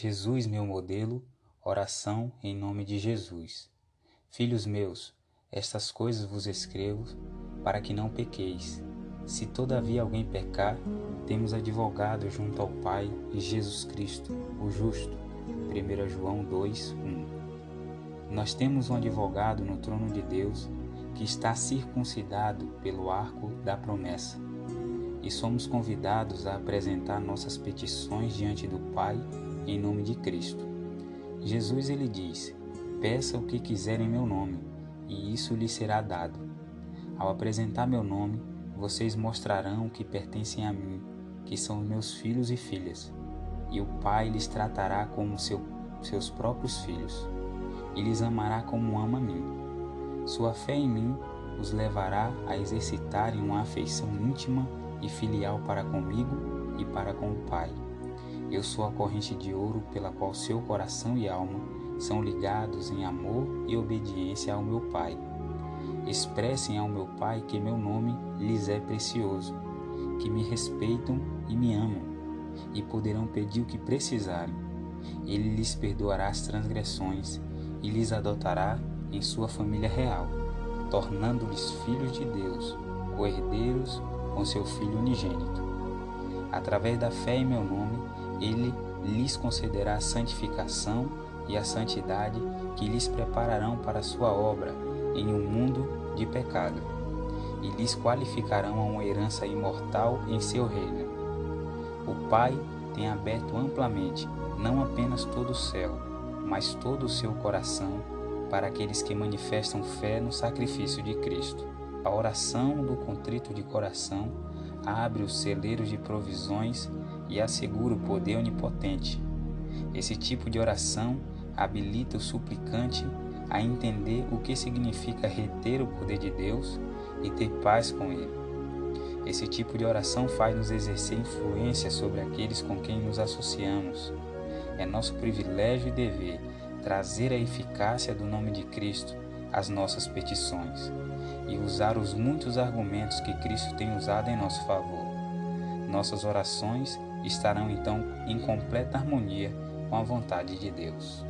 Jesus, meu modelo, oração em nome de Jesus. Filhos meus, estas coisas vos escrevo para que não pequeis. Se todavia alguém pecar, temos advogado junto ao Pai, Jesus Cristo, o justo. 1 João 2, 1. Nós temos um advogado no trono de Deus que está circuncidado pelo arco da promessa. E somos convidados a apresentar nossas petições diante do Pai em nome de Cristo. Jesus ele diz: Peça o que quiser em meu nome, e isso lhe será dado. Ao apresentar meu nome, vocês mostrarão que pertencem a mim, que são meus filhos e filhas, e o Pai lhes tratará como seu, seus próprios filhos, e lhes amará como ama a mim. Sua fé em mim os levará a exercitarem uma afeição íntima e filial para comigo e para com o Pai. Eu sou a corrente de ouro pela qual seu coração e alma são ligados em amor e obediência ao meu Pai. Expressem ao meu Pai que meu nome lhes é precioso, que me respeitam e me amam, e poderão pedir o que precisarem. Ele lhes perdoará as transgressões e lhes adotará em sua família real, tornando-lhes filhos de Deus, co-herdeiros com seu Filho unigênito. Através da fé em meu nome, ele lhes concederá a santificação e a santidade que lhes prepararão para sua obra em um mundo de pecado, e lhes qualificarão a uma herança imortal em seu reino. O Pai tem aberto amplamente não apenas todo o céu, mas todo o seu coração para aqueles que manifestam fé no sacrifício de Cristo. A oração do contrito de coração abre os celeiros de provisões e assegura o poder onipotente. Esse tipo de oração habilita o suplicante a entender o que significa reter o poder de Deus e ter paz com Ele. Esse tipo de oração faz-nos exercer influência sobre aqueles com quem nos associamos. É nosso privilégio e dever trazer a eficácia do nome de Cristo às nossas petições e usar os muitos argumentos que Cristo tem usado em nosso favor. Nossas orações estarão então em completa harmonia com a vontade de Deus.